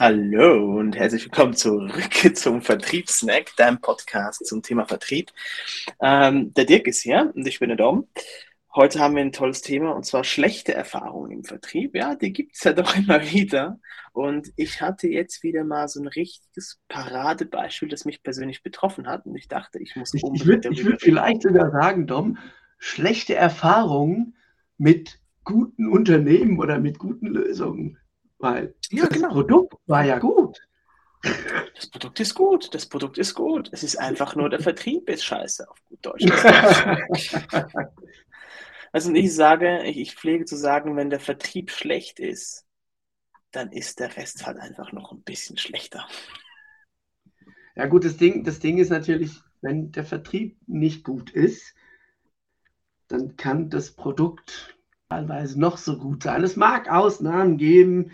Hallo und herzlich willkommen zurück zum Vertriebssnack, deinem Podcast zum Thema Vertrieb. Ähm, der Dirk ist hier und ich bin der Dom. Heute haben wir ein tolles Thema und zwar schlechte Erfahrungen im Vertrieb. Ja, die gibt es ja doch immer wieder. Und ich hatte jetzt wieder mal so ein richtiges Paradebeispiel, das mich persönlich betroffen hat. Und ich dachte, ich muss Ich, ich würde würd vielleicht sogar sagen, Dom, schlechte Erfahrungen mit guten Unternehmen oder mit guten Lösungen. Weil ja, das genau. Produkt war ja gut. Das Produkt ist gut, das Produkt ist gut. Es ist einfach nur der Vertrieb ist scheiße auf gut Deutsch. also ich sage, ich pflege zu sagen, wenn der Vertrieb schlecht ist, dann ist der Rest halt einfach noch ein bisschen schlechter. Ja gut, das Ding, das Ding ist natürlich, wenn der Vertrieb nicht gut ist, dann kann das Produkt teilweise noch so gut sein. Es mag Ausnahmen geben,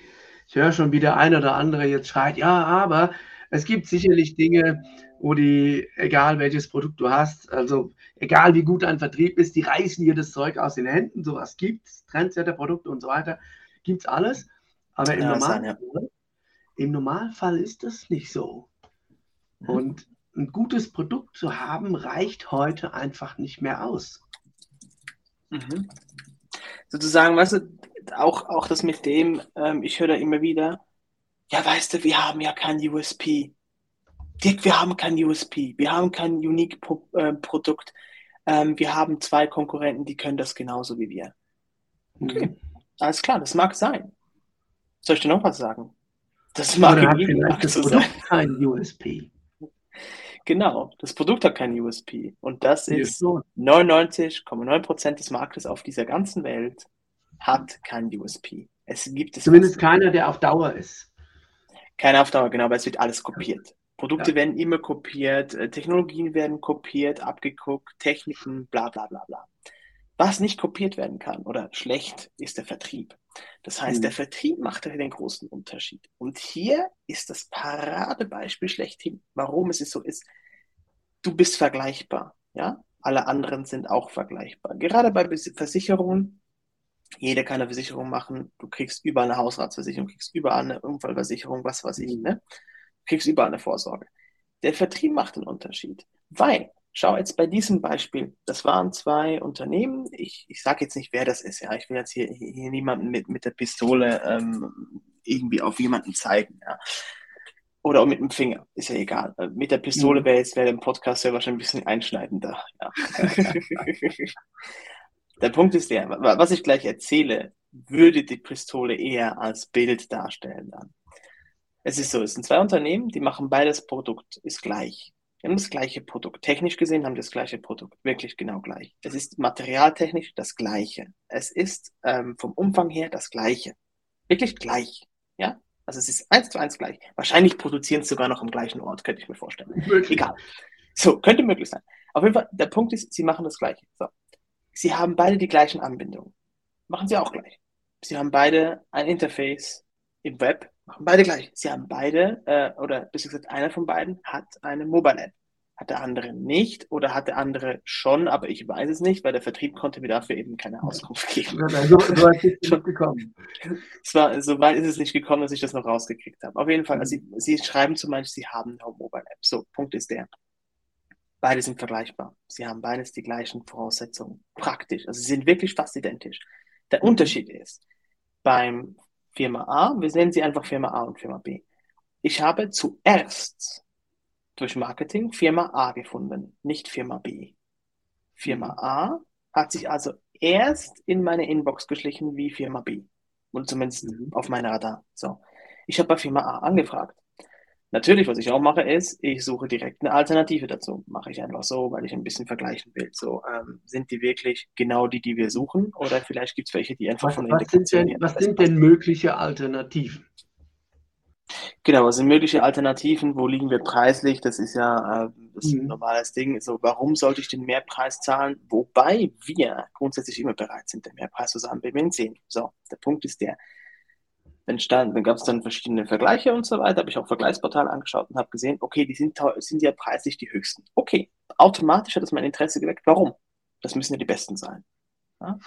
ich höre schon wieder ein oder andere jetzt schreit, ja, aber es gibt sicherlich Dinge, wo die, egal welches Produkt du hast, also egal wie gut ein Vertrieb ist, die reißen dir das Zeug aus den Händen, sowas gibt es, Trendsetter-Produkte und so weiter, gibt es alles. Aber im, ja, Normalfall, ja. im Normalfall ist das nicht so. Mhm. Und ein gutes Produkt zu haben, reicht heute einfach nicht mehr aus. Mhm. Sozusagen, weißt du, auch, auch das mit dem, ähm, ich höre da immer wieder, ja, weißt du, wir haben ja kein USP. Dirk, wir haben kein USP. Wir haben kein Unique-Produkt. Äh, ähm, wir haben zwei Konkurrenten, die können das genauso wie wir. Okay, mhm. alles klar, das mag sein. Soll ich dir noch was sagen? Das mag Oder hat vielleicht das Produkt sein. kein USP. Genau, das Produkt hat kein USP. Und das ist 99,9% des Marktes auf dieser ganzen Welt hat kein USP. Es gibt es. Zumindest keiner, der auf Dauer ist. Keiner auf Dauer, genau, weil es wird alles kopiert. Produkte ja. werden immer kopiert, äh, Technologien werden kopiert, abgeguckt, Techniken, bla bla bla bla. Was nicht kopiert werden kann oder schlecht, ist der Vertrieb. Das heißt, mhm. der Vertrieb macht den großen Unterschied. Und hier ist das Paradebeispiel schlechthin, warum es so ist. Du bist vergleichbar, ja? Alle anderen sind auch vergleichbar. Gerade bei Versicherungen jeder kann eine Versicherung machen. Du kriegst überall eine Hausratsversicherung, kriegst überall eine Unfallversicherung, was weiß ich, ne? Du kriegst überall eine Vorsorge. Der Vertrieb macht einen Unterschied, weil, schau jetzt bei diesem Beispiel, das waren zwei Unternehmen, ich, ich sage jetzt nicht, wer das ist, ja, ich will jetzt hier, hier niemanden mit, mit der Pistole ähm, irgendwie auf jemanden zeigen, ja. Oder auch mit dem Finger, ist ja egal. Äh, mit der Pistole mhm. wäre jetzt wäre im Podcast ja wahrscheinlich ein bisschen einschneidender. Ja. Der Punkt ist der, was ich gleich erzähle, würde die Pistole eher als Bild darstellen dann. Es ist so, es sind zwei Unternehmen, die machen beides Produkt, ist gleich. Die haben das gleiche Produkt. Technisch gesehen haben das gleiche Produkt. Wirklich genau gleich. Es ist materialtechnisch das gleiche. Es ist ähm, vom Umfang her das gleiche. Wirklich gleich. Ja? Also es ist eins zu eins gleich. Wahrscheinlich produzieren es sogar noch am gleichen Ort, könnte ich mir vorstellen. Möglich. Egal. So, könnte möglich sein. Auf jeden Fall, der Punkt ist, sie machen das gleiche. So. Sie haben beide die gleichen Anbindungen. Machen sie auch gleich. Sie haben beide ein Interface im Web, machen beide gleich. Sie haben beide, äh, oder besser gesagt, einer von beiden hat eine Mobile App. Hat der andere nicht oder hat der andere schon, aber ich weiß es nicht, weil der Vertrieb konnte mir dafür eben keine Auskunft geben. So, so weit ist es nicht gekommen. Es war, so weit ist es nicht gekommen, dass ich das noch rausgekriegt habe. Auf jeden Fall, also sie, sie schreiben zum Beispiel, sie haben eine Mobile App. So, Punkt ist der. Beide sind vergleichbar. Sie haben beides die gleichen Voraussetzungen. Praktisch. Also sie sind wirklich fast identisch. Der mhm. Unterschied ist, beim Firma A, wir nennen sie einfach Firma A und Firma B. Ich habe zuerst durch Marketing Firma A gefunden, nicht Firma B. Firma. A hat sich also erst in meine Inbox geschlichen wie Firma B. Und zumindest mhm. auf meiner Radar. So. Ich habe bei Firma A angefragt. Natürlich, was ich auch mache, ist, ich suche direkt eine Alternative dazu. Mache ich einfach so, weil ich ein bisschen vergleichen will. So, ähm, sind die wirklich genau die, die wir suchen? Oder vielleicht gibt es welche, die einfach was, von was sind denn, Was sind denn mögliche Alternativen? Genau, was sind mögliche Alternativen? Wo liegen wir preislich? Das ist ja äh, das ist ein Mhm. normales Ding. So, warum sollte ich den Mehrpreis zahlen? Wobei wir grundsätzlich immer bereit sind, den Mehrpreis zu zahlen, wenn wir ihn sehen. So, der Punkt ist der. Dann, stand, dann gab es dann verschiedene Vergleiche und so weiter. Habe ich auch Vergleichsportale angeschaut und habe gesehen, okay, die sind, sind ja preislich die höchsten. Okay, automatisch hat das mein Interesse geweckt. Warum? Das müssen ja die besten sein. Ja?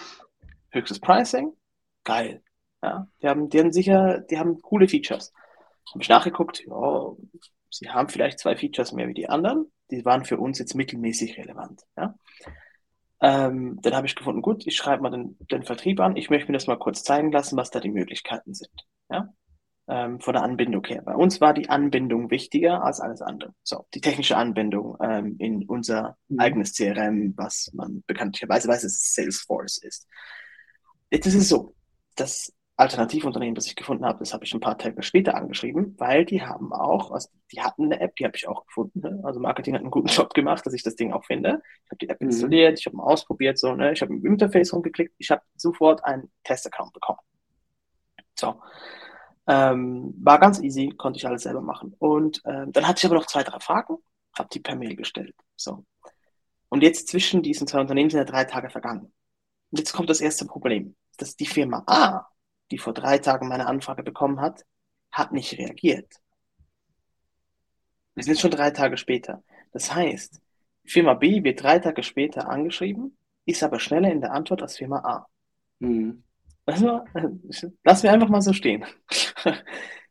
Höchstes Pricing, geil. Ja? Die, haben, die haben sicher, die haben coole Features. Habe ich nachgeguckt, ja, sie haben vielleicht zwei Features mehr wie die anderen. Die waren für uns jetzt mittelmäßig relevant. Ja? Ähm, dann habe ich gefunden, gut, ich schreibe mal den, den Vertrieb an. Ich möchte mir das mal kurz zeigen lassen, was da die Möglichkeiten sind. Ja? Ähm, von der Anbindung her. Bei uns war die Anbindung wichtiger als alles andere. So, die technische Anbindung ähm, in unser Mhm. eigenes CRM, was man bekanntlicherweise weiß, dass Salesforce ist. Jetzt ist es so, das Alternativunternehmen, das ich gefunden habe, das habe ich ein paar Tage später angeschrieben, weil die haben auch, also die hatten eine App, die habe ich auch gefunden. Ne? Also Marketing hat einen guten Job gemacht, dass ich das Ding auch finde. Ich habe die App Mhm. installiert, ich habe mal ausprobiert, so, ne? ich habe im Interface rumgeklickt, ich habe sofort einen Test-Account bekommen. So. Ähm, war ganz easy, konnte ich alles selber machen. Und ähm, dann hatte ich aber noch zwei, drei Fragen, habe die per Mail gestellt. So. Und jetzt zwischen diesen zwei Unternehmen sind ja drei Tage vergangen. Und jetzt kommt das erste Problem, dass die Firma A, die vor drei Tagen meine Anfrage bekommen hat, hat nicht reagiert. Wir sind schon drei Tage später. Das heißt, Firma B wird drei Tage später angeschrieben, ist aber schneller in der Antwort als Firma A. Mhm. Lass, mal, lass mir einfach mal so stehen.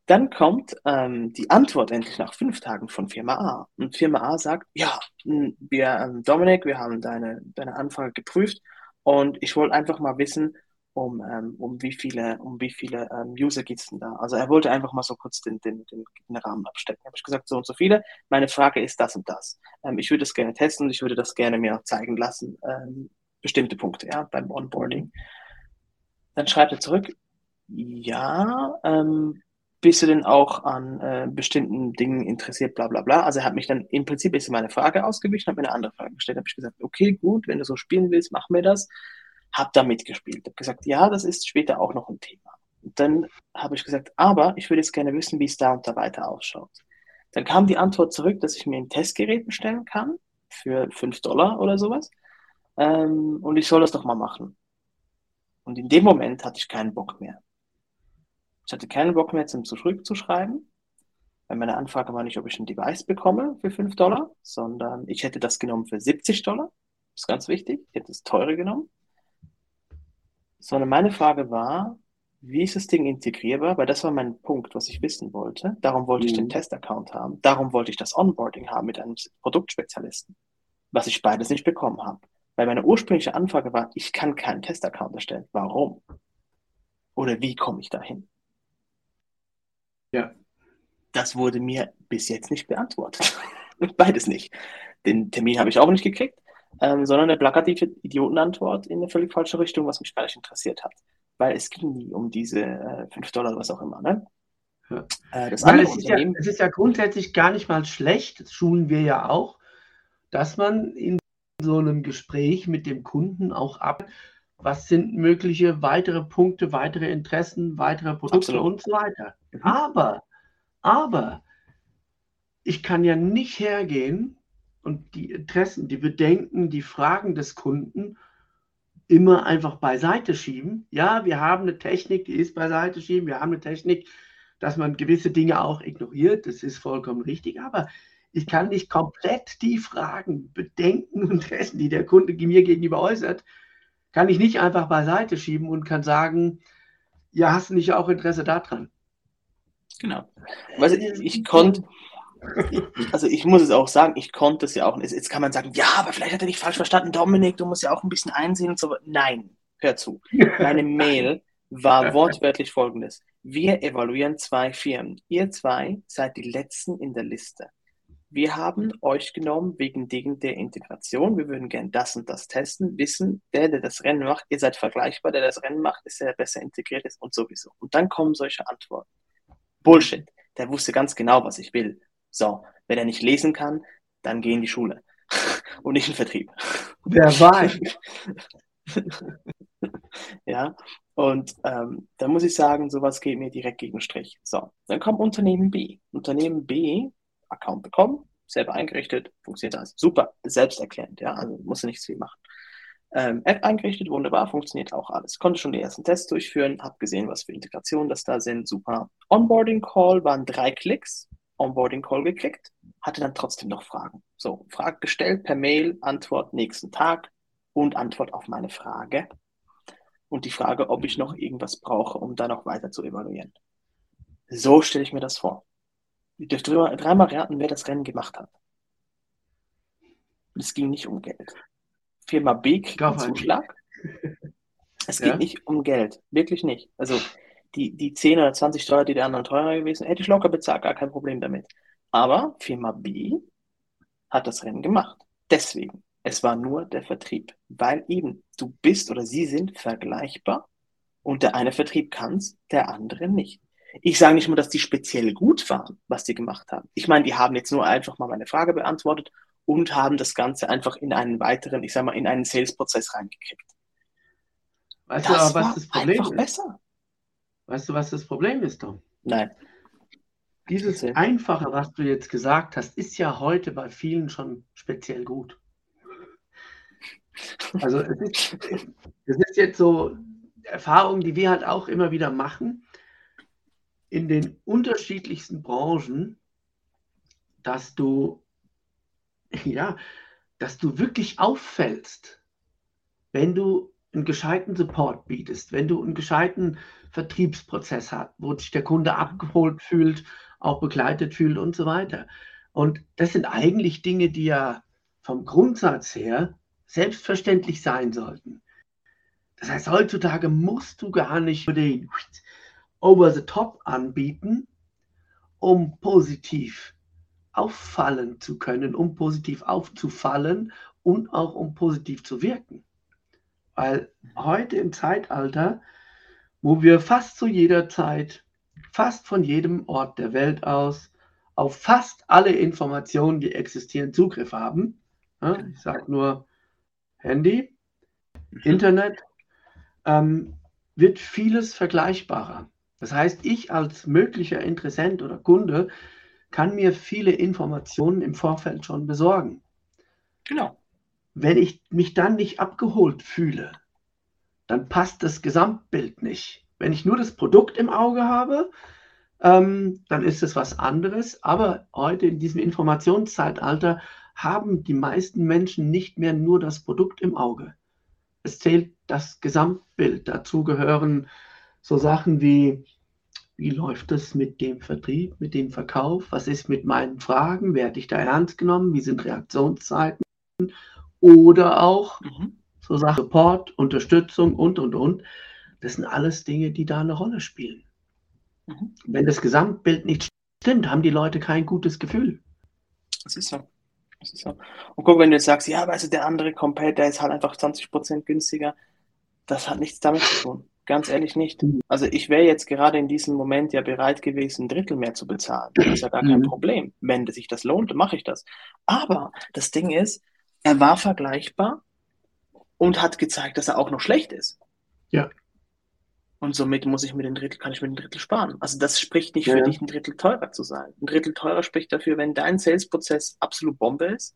Dann kommt ähm, die Antwort endlich nach fünf Tagen von Firma A. Und Firma A sagt, ja, mh, wir, ähm, Dominik, wir haben deine, deine Anfrage geprüft und ich wollte einfach mal wissen, um, ähm, um wie viele, um wie viele ähm, User geht's denn da? Also er wollte einfach mal so kurz den, den, den, den Rahmen abstecken. Habe ich gesagt, so und so viele. Meine Frage ist das und das. Ähm, ich würde das gerne testen und ich würde das gerne mir zeigen lassen. Ähm, bestimmte Punkte, ja, beim Onboarding. Dann schreibt er zurück, ja, ähm, bist du denn auch an äh, bestimmten Dingen interessiert, bla bla bla. Also er hat mich dann, im Prinzip ist meine Frage ausgewichen, hat mir eine andere Frage gestellt, habe ich gesagt, okay, gut, wenn du so spielen willst, mach mir das. Hab da mitgespielt, habe gesagt, ja, das ist später auch noch ein Thema. Und dann habe ich gesagt, aber ich würde jetzt gerne wissen, wie es da und da weiter ausschaut. Dann kam die Antwort zurück, dass ich mir ein Testgerät bestellen kann für 5 Dollar oder sowas. Ähm, und ich soll das doch mal machen. Und in dem Moment hatte ich keinen Bock mehr. Ich hatte keinen Bock mehr zum zurückzuschreiben, weil meine Anfrage war nicht, ob ich ein Device bekomme für 5 Dollar, sondern ich hätte das genommen für 70 Dollar. Das ist ganz wichtig. Ich hätte das teure genommen. Sondern meine Frage war, wie ist das Ding integrierbar? Weil das war mein Punkt, was ich wissen wollte. Darum wollte ich den Mhm. Test-Account haben. Darum wollte ich das Onboarding haben mit einem Produktspezialisten. Was ich beides nicht bekommen habe. Weil meine ursprüngliche Anfrage war, ich kann keinen Test-Account erstellen. Warum? Oder wie komme ich dahin? Ja. Das wurde mir bis jetzt nicht beantwortet. Beides nicht. Den Termin habe ich auch nicht gekriegt, ähm, sondern eine plakative Idiotenantwort in eine völlig falsche Richtung, was mich gar nicht interessiert hat. Weil es ging nie um diese äh, 5 Dollar, was auch immer. Ne? Ja. Äh, das Weil es ist, ja, es ist ja grundsätzlich gar nicht mal schlecht, das schulen wir ja auch, dass man in so einem Gespräch mit dem Kunden auch ab, was sind mögliche weitere Punkte, weitere Interessen, weitere Produkte Absolut. und so weiter. Mhm. Aber, aber, ich kann ja nicht hergehen und die Interessen, die Bedenken, die Fragen des Kunden immer einfach beiseite schieben. Ja, wir haben eine Technik, die ist beiseite schieben. Wir haben eine Technik, dass man gewisse Dinge auch ignoriert. Das ist vollkommen richtig. Aber ich kann nicht komplett die Fragen, Bedenken und Interessen, die der Kunde mir gegenüber äußert, kann ich nicht einfach beiseite schieben und kann sagen, ja, hast du nicht auch Interesse daran? genau. Weißt du, ich, ich konnte, also ich muss es auch sagen, ich konnte es ja auch. Jetzt kann man sagen, ja, aber vielleicht hat er dich falsch verstanden, Dominik, du musst ja auch ein bisschen einsehen und so. Nein, hör zu. Meine Mail war wortwörtlich folgendes. Wir evaluieren zwei Firmen. Ihr zwei seid die letzten in der Liste. Wir haben euch genommen wegen der Integration. Wir würden gern das und das testen, wissen, der, der das Rennen macht, ihr seid vergleichbar, der das Rennen macht, ist der, der besser integriert ist und sowieso. Und dann kommen solche Antworten. Bullshit. Der wusste ganz genau, was ich will. So, wenn er nicht lesen kann, dann geh in die Schule und nicht in den Vertrieb. Wer weiß. ja, und ähm, da muss ich sagen, sowas geht mir direkt gegen den Strich. So, dann kommt Unternehmen B. Unternehmen B, Account bekommen, selber eingerichtet, funktioniert alles. Super, selbsterklärend, ja, also muss nichts viel machen. Ähm, App eingerichtet, wunderbar, funktioniert auch alles. Konnte schon die ersten Tests durchführen, habe gesehen, was für Integrationen das da sind, super. Onboarding Call waren drei Klicks, Onboarding Call geklickt, hatte dann trotzdem noch Fragen. So, Frage gestellt per Mail, Antwort nächsten Tag und Antwort auf meine Frage. Und die Frage, ob ich noch irgendwas brauche, um da noch weiter zu evaluieren. So stelle ich mir das vor. Ihr dürft dreimal raten, wer das Rennen gemacht hat. Es ging nicht um Geld. Firma B kriegt einen Zuschlag. Es geht ja? nicht um Geld. Wirklich nicht. Also die, die 10 oder 20 Steuer, die der anderen teurer gewesen, hätte ich locker bezahlt, gar kein Problem damit. Aber Firma B hat das Rennen gemacht. Deswegen. Es war nur der Vertrieb. Weil eben du bist oder sie sind vergleichbar und der eine Vertrieb kann es, der andere nicht. Ich sage nicht nur, dass die speziell gut waren, was die gemacht haben. Ich meine, die haben jetzt nur einfach mal meine Frage beantwortet und haben das Ganze einfach in einen weiteren, ich sag mal, in einen Sales-Prozess reingekriegt. Weißt das du aber, was das Problem ist? Besser. Weißt du, was das Problem ist, Tom? Nein. Dieses. Einfache, was du jetzt gesagt hast, ist ja heute bei vielen schon speziell gut. Also es ist, es ist jetzt so Erfahrung, die wir halt auch immer wieder machen in den unterschiedlichsten Branchen, dass du ja, dass du wirklich auffällst, wenn du einen gescheiten Support bietest, wenn du einen gescheiten Vertriebsprozess hast, wo sich der Kunde abgeholt fühlt, auch begleitet fühlt und so weiter. Und das sind eigentlich Dinge, die ja vom Grundsatz her selbstverständlich sein sollten. Das heißt, heutzutage musst du gar nicht den over the top anbieten, um positiv auffallen zu können, um positiv aufzufallen und auch um positiv zu wirken. Weil heute im Zeitalter, wo wir fast zu jeder Zeit, fast von jedem Ort der Welt aus, auf fast alle Informationen, die existieren, Zugriff haben. ich sage nur Handy, mhm. Internet, ähm, wird vieles vergleichbarer. Das heißt, ich als möglicher Interessent oder Kunde kann mir viele Informationen im Vorfeld schon besorgen. Genau. Wenn ich mich dann nicht abgeholt fühle, dann passt das Gesamtbild nicht. Wenn ich nur das Produkt im Auge habe, ähm, dann ist es was anderes. Aber heute in diesem Informationszeitalter haben die meisten Menschen nicht mehr nur das Produkt im Auge. Es zählt das Gesamtbild. Dazu gehören so Sachen wie wie läuft es mit dem Vertrieb, mit dem Verkauf? Was ist mit meinen Fragen? Werde ich da ernst genommen? Wie sind Reaktionszeiten? Oder auch mhm. so Sachen Support, Unterstützung und, und, und. Das sind alles Dinge, die da eine Rolle spielen. Mhm. Wenn das Gesamtbild nicht stimmt, haben die Leute kein gutes Gefühl. Das ist so. Das ist so. Und guck, wenn du jetzt sagst, ja, weißt du, der andere Competitor ist halt einfach 20% günstiger, das hat nichts damit zu tun. Ganz ehrlich nicht. Mhm. Also ich wäre jetzt gerade in diesem Moment ja bereit gewesen, ein Drittel mehr zu bezahlen. Das ist ja gar kein mhm. Problem. Wenn sich das lohnt, mache ich das. Aber das Ding ist, er war vergleichbar und hat gezeigt, dass er auch noch schlecht ist. Ja. Und somit muss ich mir den Drittel, kann ich mir den Drittel sparen. Also das spricht nicht ja. für dich, ein Drittel teurer zu sein. Ein Drittel teurer spricht dafür, wenn dein Sales-Prozess absolut Bombe ist,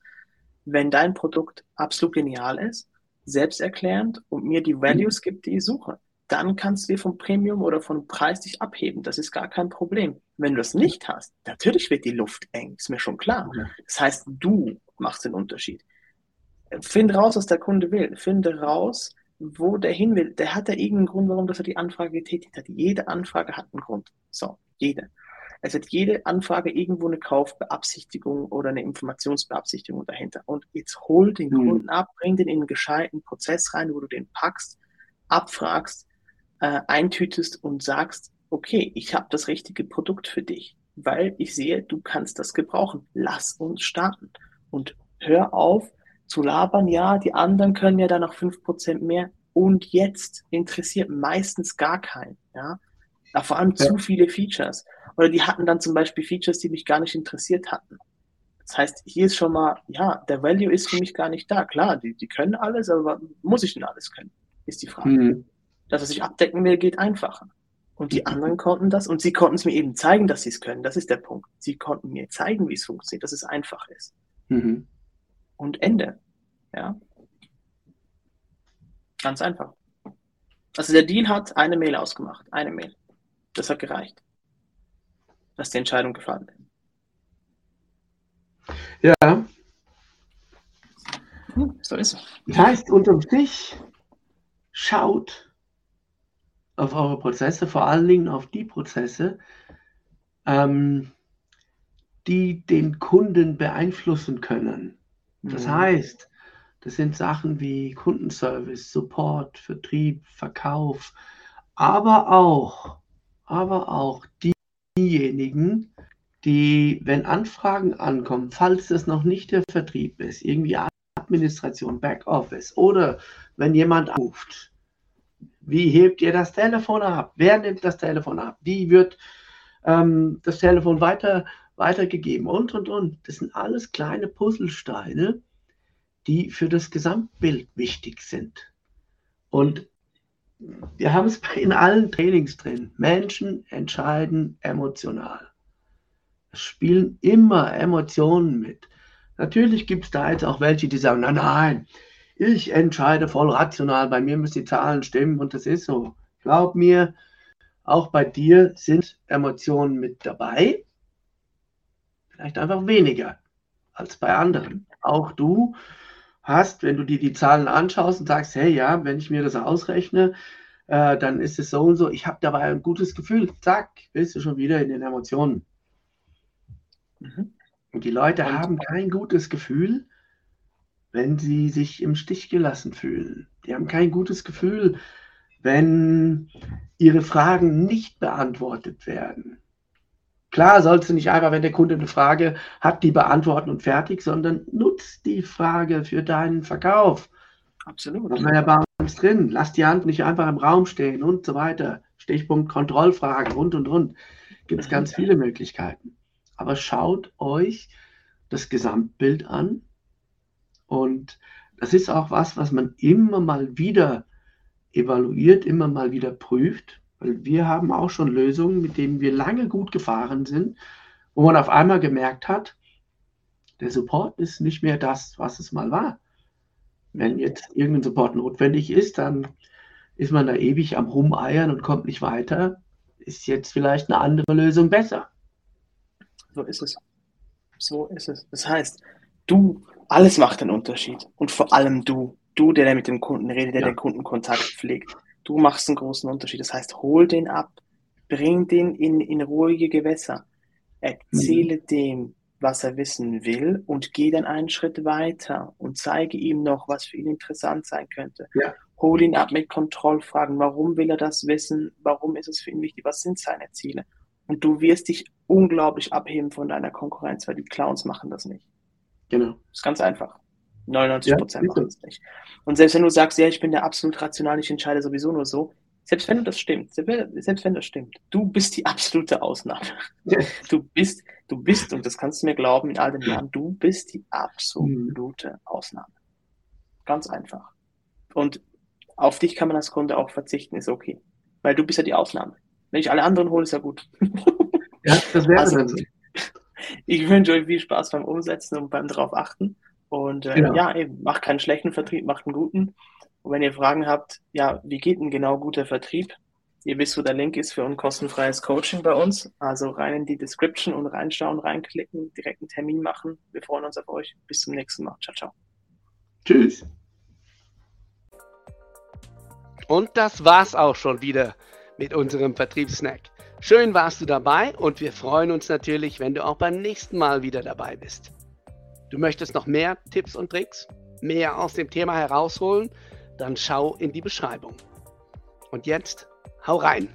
wenn dein Produkt absolut genial ist, selbsterklärend und mir die Values gibt, die ich suche dann kannst du dir vom Premium oder vom Preis dich abheben. Das ist gar kein Problem. Wenn du das nicht hast, natürlich wird die Luft eng, ist mir schon klar. Das heißt, du machst den Unterschied. Finde raus, was der Kunde will. Finde raus, wo der hin will. Der hat ja irgendeinen Grund, warum er die Anfrage getätigt hat. Jede Anfrage hat einen Grund. So, jede. Es hat jede Anfrage irgendwo eine Kaufbeabsichtigung oder eine Informationsbeabsichtigung dahinter. Und jetzt hol den mhm. Kunden ab, bring den in einen gescheiten Prozess rein, wo du den packst, abfragst, äh, eintütest und sagst, okay, ich habe das richtige Produkt für dich, weil ich sehe, du kannst das gebrauchen. Lass uns starten. Und hör auf zu labern, ja, die anderen können ja dann noch fünf Prozent mehr. Und jetzt interessiert meistens gar keinen. Ja? ja vor allem ja. zu viele Features. Oder die hatten dann zum Beispiel Features, die mich gar nicht interessiert hatten. Das heißt, hier ist schon mal, ja, der Value ist für mich gar nicht da. Klar, die, die können alles, aber muss ich denn alles können? Ist die Frage. Mhm. Das, was ich abdecken will, geht einfacher. Und die anderen konnten das und sie konnten es mir eben zeigen, dass sie es können. Das ist der Punkt. Sie konnten mir zeigen, wie es funktioniert, dass es einfach ist. Mhm. Und Ende. Ja. Ganz einfach. Also der Deal hat eine Mail ausgemacht. Eine Mail. Das hat gereicht. Dass die Entscheidung gefallen ist. Ja. Hm, so ist es. Das heißt, unterm Strich schaut auf eure Prozesse, vor allen Dingen auf die Prozesse, ähm, die den Kunden beeinflussen können. Das mhm. heißt, das sind Sachen wie Kundenservice, Support, Vertrieb, Verkauf, aber auch, aber auch diejenigen, die, wenn Anfragen ankommen, falls das noch nicht der Vertrieb ist, irgendwie Administration, Backoffice oder wenn jemand ruft, wie hebt ihr das Telefon ab? Wer nimmt das Telefon ab? Wie wird ähm, das Telefon weiter, weitergegeben? Und, und, und. Das sind alles kleine Puzzlesteine, die für das Gesamtbild wichtig sind. Und wir haben es in allen Trainings drin. Menschen entscheiden emotional. Es spielen immer Emotionen mit. Natürlich gibt es da jetzt auch welche, die sagen, nein, nein, ich entscheide voll rational, bei mir müssen die Zahlen stimmen und das ist so. Glaub mir, auch bei dir sind Emotionen mit dabei. Vielleicht einfach weniger als bei anderen. Auch du hast, wenn du dir die Zahlen anschaust und sagst, hey ja, wenn ich mir das ausrechne, äh, dann ist es so und so, ich habe dabei ein gutes Gefühl, zack, bist du schon wieder in den Emotionen. Mhm. Und die Leute haben kein gutes Gefühl, wenn sie sich im Stich gelassen fühlen. Die haben kein gutes Gefühl, wenn ihre Fragen nicht beantwortet werden. Klar sollst du nicht einfach, wenn der Kunde eine Frage hat, die beantworten und fertig, sondern nutzt die Frage für deinen Verkauf. Absolut. Das ja bei uns drin. Lass die Hand nicht einfach im Raum stehen und so weiter. Stichpunkt Kontrollfragen und und und. Gibt es ganz viele Möglichkeiten. Aber schaut euch das Gesamtbild an. Und das ist auch was, was man immer mal wieder evaluiert, immer mal wieder prüft. Weil wir haben auch schon Lösungen, mit denen wir lange gut gefahren sind, wo man auf einmal gemerkt hat, der Support ist nicht mehr das, was es mal war. Wenn jetzt irgendein Support notwendig ist, dann ist man da ewig am Rumeiern und kommt nicht weiter. Ist jetzt vielleicht eine andere Lösung besser. So ist es. So ist es. Das heißt, du, alles macht einen Unterschied. Und vor allem du, du, der mit dem Kunden redet, der ja. den Kundenkontakt pflegt. Du machst einen großen Unterschied. Das heißt, hol den ab, bring den in, in ruhige Gewässer, erzähle mhm. dem, was er wissen will und geh dann einen Schritt weiter und zeige ihm noch, was für ihn interessant sein könnte. Ja. Hol ihn ab mit Kontrollfragen. Warum will er das wissen? Warum ist es für ihn wichtig? Was sind seine Ziele? Und du wirst dich unglaublich abheben von deiner Konkurrenz, weil die Clowns machen das nicht. Genau. Das ist ganz einfach. 99 Prozent ja, machen es nicht. Und selbst wenn du sagst, ja, ich bin der absolut rational, ich entscheide sowieso nur so, selbst wenn das stimmt, selbst wenn das stimmt, du bist die absolute Ausnahme. Ja. Du bist, du bist, und das kannst du mir glauben, in all den Jahren, du bist die absolute Ausnahme. Ganz einfach. Und auf dich kann man als Kunde auch verzichten, ist okay. Weil du bist ja die Ausnahme. Wenn ich alle anderen hole, ist ja gut. Ja, das wäre also, dann. Ich wünsche euch viel Spaß beim Umsetzen und beim drauf achten. Und äh, genau. ja, eben, macht keinen schlechten Vertrieb, macht einen guten. Und wenn ihr Fragen habt, ja, wie geht denn genau guter Vertrieb? Ihr wisst, wo der Link ist für ein kostenfreies Coaching bei uns. Also rein in die Description und reinschauen, reinklicken, direkt einen Termin machen. Wir freuen uns auf euch. Bis zum nächsten Mal. Ciao, ciao. Tschüss. Und das war's auch schon wieder mit unserem Vertriebssnack. Schön warst du dabei und wir freuen uns natürlich, wenn du auch beim nächsten Mal wieder dabei bist. Du möchtest noch mehr Tipps und Tricks, mehr aus dem Thema herausholen, dann schau in die Beschreibung. Und jetzt, hau rein!